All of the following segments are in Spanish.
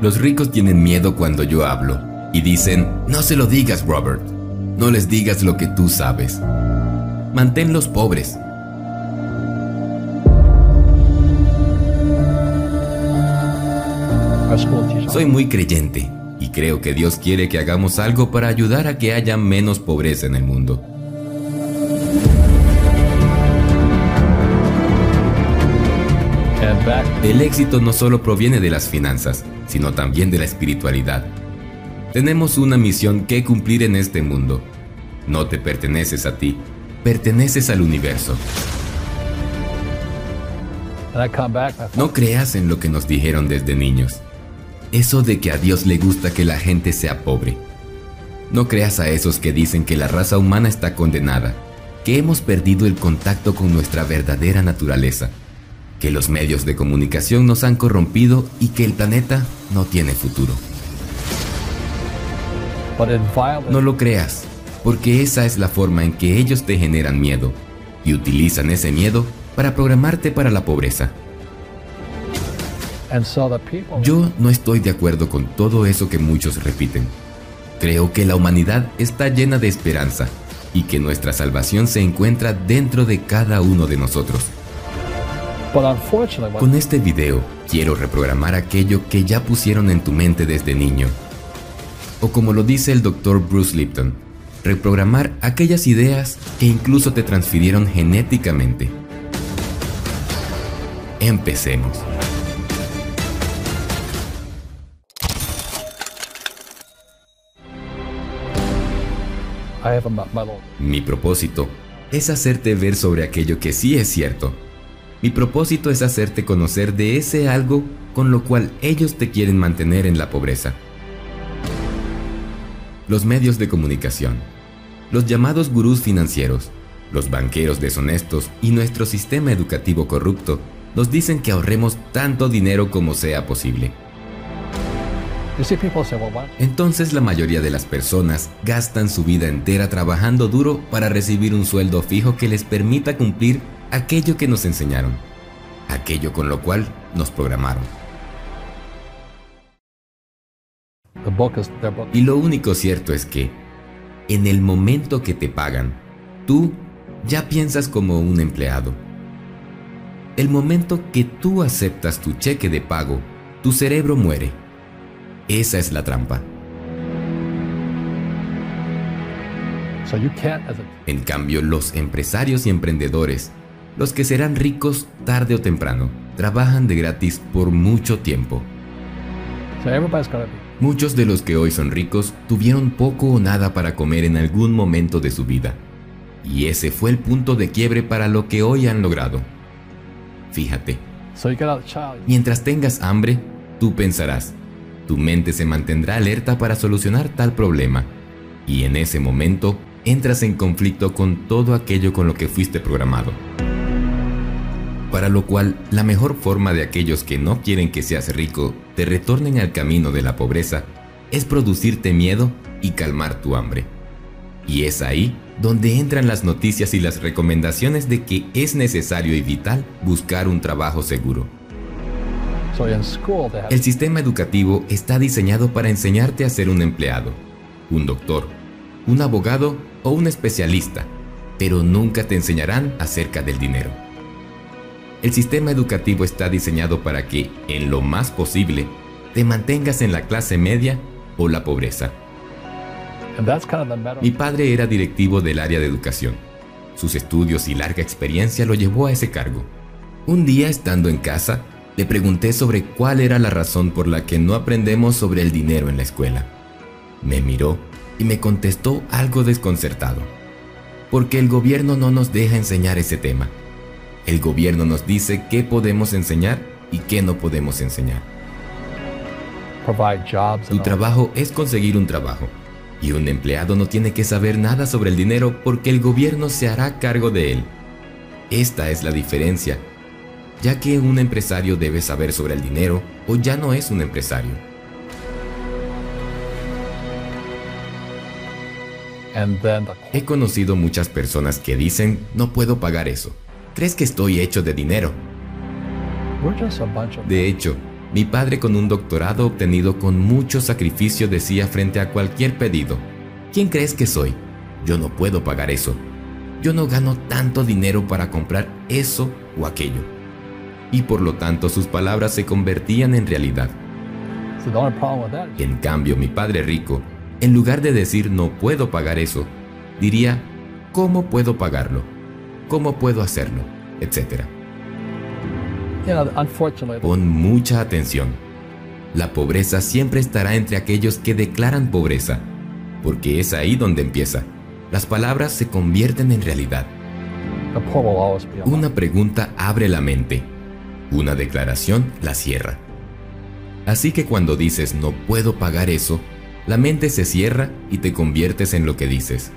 Los ricos tienen miedo cuando yo hablo y dicen, no se lo digas, Robert. No les digas lo que tú sabes. Manténlos pobres. Soy muy creyente y creo que Dios quiere que hagamos algo para ayudar a que haya menos pobreza en el mundo. El éxito no solo proviene de las finanzas, sino también de la espiritualidad. Tenemos una misión que cumplir en este mundo. No te perteneces a ti, perteneces al universo. No creas en lo que nos dijeron desde niños. Eso de que a Dios le gusta que la gente sea pobre. No creas a esos que dicen que la raza humana está condenada, que hemos perdido el contacto con nuestra verdadera naturaleza, que los medios de comunicación nos han corrompido y que el planeta no tiene futuro. No lo creas, porque esa es la forma en que ellos te generan miedo y utilizan ese miedo para programarte para la pobreza. Yo no estoy de acuerdo con todo eso que muchos repiten. Creo que la humanidad está llena de esperanza y que nuestra salvación se encuentra dentro de cada uno de nosotros. Con este video quiero reprogramar aquello que ya pusieron en tu mente desde niño. O como lo dice el Dr. Bruce Lipton, reprogramar aquellas ideas que incluso te transfirieron genéticamente. Empecemos. Mi propósito es hacerte ver sobre aquello que sí es cierto. Mi propósito es hacerte conocer de ese algo con lo cual ellos te quieren mantener en la pobreza. Los medios de comunicación, los llamados gurús financieros, los banqueros deshonestos y nuestro sistema educativo corrupto nos dicen que ahorremos tanto dinero como sea posible. Entonces la mayoría de las personas gastan su vida entera trabajando duro para recibir un sueldo fijo que les permita cumplir aquello que nos enseñaron, aquello con lo cual nos programaron. Y lo único cierto es que, en el momento que te pagan, tú ya piensas como un empleado. El momento que tú aceptas tu cheque de pago, tu cerebro muere esa es la trampa. En cambio, los empresarios y emprendedores, los que serán ricos tarde o temprano, trabajan de gratis por mucho tiempo. Muchos de los que hoy son ricos tuvieron poco o nada para comer en algún momento de su vida. Y ese fue el punto de quiebre para lo que hoy han logrado. Fíjate, mientras tengas hambre, tú pensarás, tu mente se mantendrá alerta para solucionar tal problema y en ese momento entras en conflicto con todo aquello con lo que fuiste programado. Para lo cual, la mejor forma de aquellos que no quieren que seas rico te retornen al camino de la pobreza es producirte miedo y calmar tu hambre. Y es ahí donde entran las noticias y las recomendaciones de que es necesario y vital buscar un trabajo seguro el sistema educativo está diseñado para enseñarte a ser un empleado, un doctor, un abogado o un especialista, pero nunca te enseñarán acerca del dinero. El sistema educativo está diseñado para que, en lo más posible, te mantengas en la clase media o la pobreza. Mi padre era directivo del área de educación. Sus estudios y larga experiencia lo llevó a ese cargo. Un día, estando en casa, le pregunté sobre cuál era la razón por la que no aprendemos sobre el dinero en la escuela. Me miró y me contestó algo desconcertado. Porque el gobierno no nos deja enseñar ese tema. El gobierno nos dice qué podemos enseñar y qué no podemos enseñar. Tu trabajo es conseguir un trabajo. Y un empleado no tiene que saber nada sobre el dinero porque el gobierno se hará cargo de él. Esta es la diferencia ya que un empresario debe saber sobre el dinero o ya no es un empresario. He conocido muchas personas que dicen, no puedo pagar eso. ¿Crees que estoy hecho de dinero? De hecho, Mi padre con un doctorado obtenido con mucho sacrificio decía frente a cualquier pedido, ¿quién crees que soy? Yo no puedo pagar eso. Yo no gano tanto dinero para comprar eso o aquello. Y por lo tanto sus palabras se convertían en realidad. En cambio, mi padre rico, en lugar de decir no puedo pagar eso, diría, ¿cómo puedo pagarlo? ¿Cómo puedo hacerlo? Etcétera. Pon mucha atención. La pobreza siempre estará entre aquellos que declaran pobreza, porque es ahí donde empieza. Las palabras se convierten en realidad. Una pregunta abre la mente. Una declaración la cierra. Así que cuando dices no puedo pagar eso, la mente se cierra y te conviertes en lo que dices.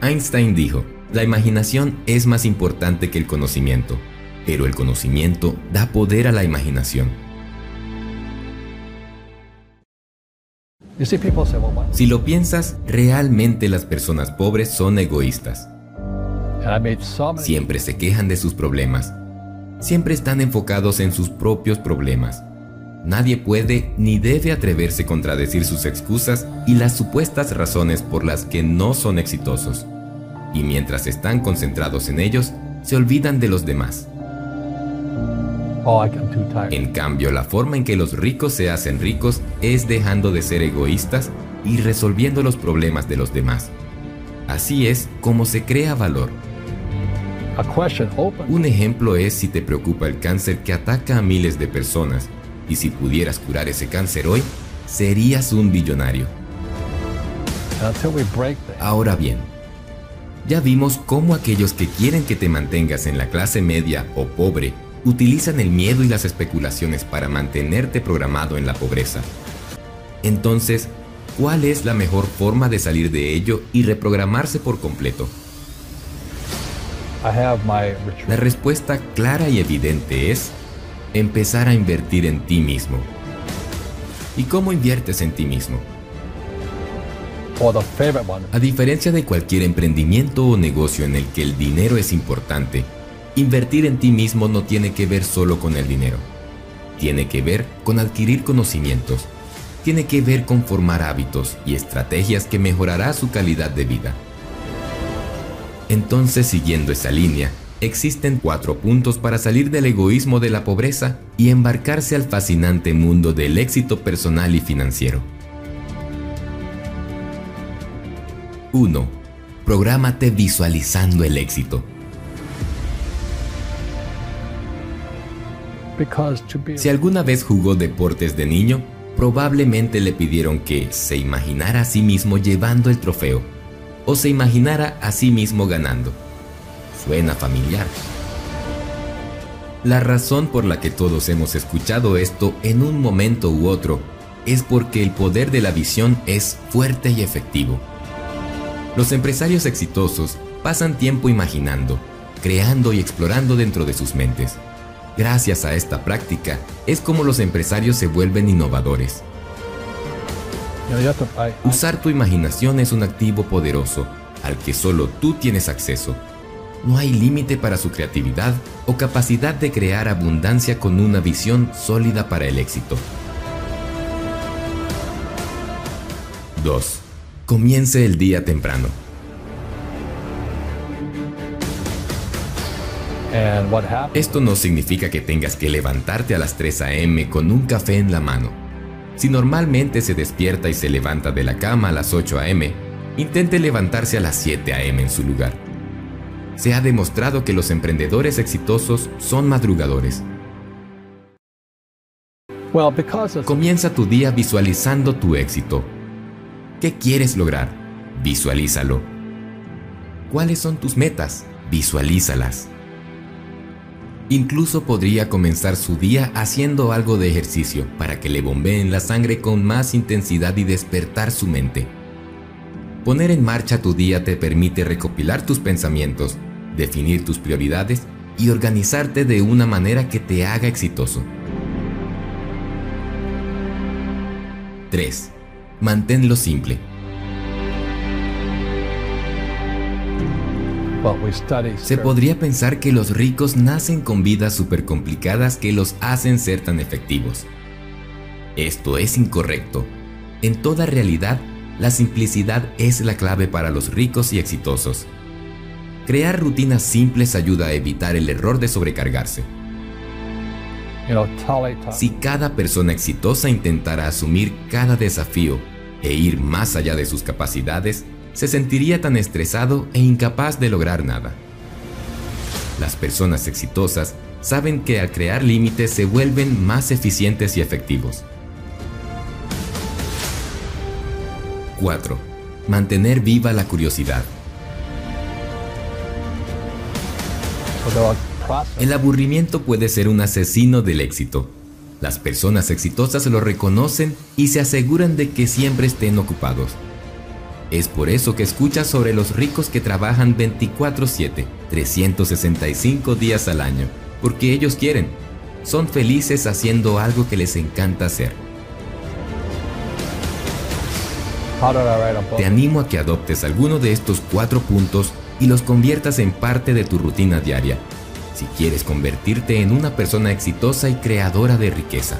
Einstein dijo, la imaginación es más importante que el conocimiento pero el conocimiento da poder a la imaginación. Si lo piensas, realmente las personas pobres son egoístas. Siempre se quejan de sus problemas. Siempre están enfocados en sus propios problemas. Nadie puede ni debe atreverse a contradecir sus excusas y las supuestas razones por las que no son exitosos. Y mientras están concentrados en ellos, se olvidan de los demás. Oh, en cambio, la forma en que los ricos se hacen ricos es dejando de ser egoístas y resolviendo los problemas de los demás. Así es como se crea valor. Un ejemplo es si te preocupa el cáncer que ataca a miles de personas y si pudieras curar ese cáncer hoy, serías un billonario. Ahora bien, ya vimos cómo aquellos que quieren que te mantengas en la clase media o pobre utilizan el miedo y las especulaciones para mantenerte programado en la pobreza. Entonces, ¿cuál es la mejor forma de salir de ello y reprogramarse por completo? La respuesta clara y evidente es empezar a invertir en ti mismo. ¿Y cómo inviertes en ti mismo? A diferencia de cualquier emprendimiento o negocio en el que el dinero es importante, Invertir en ti mismo no tiene que ver solo con el dinero. Tiene que ver con adquirir conocimientos. Tiene que ver con formar hábitos y estrategias que mejorará su calidad de vida. Entonces, siguiendo esa línea, existen cuatro puntos para salir del egoísmo de la pobreza y embarcarse al fascinante mundo del éxito personal y financiero. 1. Prográmate visualizando el éxito. Si alguna vez jugó deportes de niño, probablemente le pidieron que se imaginara a sí mismo llevando el trofeo o se imaginara a sí mismo ganando. Suena familiar. La razón por la que todos hemos escuchado esto en un momento u otro es porque el poder de la visión es fuerte y efectivo. Los empresarios exitosos pasan tiempo imaginando, creando y explorando dentro de sus mentes. Gracias a esta práctica es como los empresarios se vuelven innovadores. Usar tu imaginación es un activo poderoso al que solo tú tienes acceso. No hay límite para su creatividad o capacidad de crear abundancia con una visión sólida para el éxito. 2. Comience el día temprano. Esto no significa que tengas que levantarte a las 3 a.m. con un café en la mano. Si normalmente se despierta y se levanta de la cama a las 8 a.m., intente levantarse a las 7 a.m. en su lugar. Se ha demostrado que los emprendedores exitosos son madrugadores. Comienza tu día visualizando tu éxito. ¿Qué quieres lograr? Visualízalo. ¿Cuáles son tus metas? Visualízalas. Incluso podría comenzar su día haciendo algo de ejercicio para que le bombeen la sangre con más intensidad y despertar su mente. Poner en marcha tu día te permite recopilar tus pensamientos, definir tus prioridades y organizarte de una manera que te haga exitoso. 3. Manténlo simple. Se podría pensar que los ricos nacen con vidas súper complicadas que los hacen ser tan efectivos. Esto es incorrecto. En toda realidad, la simplicidad es la clave para los ricos y exitosos. Crear rutinas simples ayuda a evitar el error de sobrecargarse. Si cada persona exitosa intentara asumir cada desafío e ir más allá de sus capacidades, se sentiría tan estresado e incapaz de lograr nada. Las personas exitosas saben que al crear límites se vuelven más eficientes y efectivos. 4. Mantener viva la curiosidad. El aburrimiento puede ser un asesino del éxito. Las personas exitosas lo reconocen y se aseguran de que siempre estén ocupados. Es por eso que escuchas sobre los ricos que trabajan 24/7, 365 días al año, porque ellos quieren. Son felices haciendo algo que les encanta hacer. Te animo a que adoptes alguno de estos cuatro puntos y los conviertas en parte de tu rutina diaria si quieres convertirte en una persona exitosa y creadora de riqueza.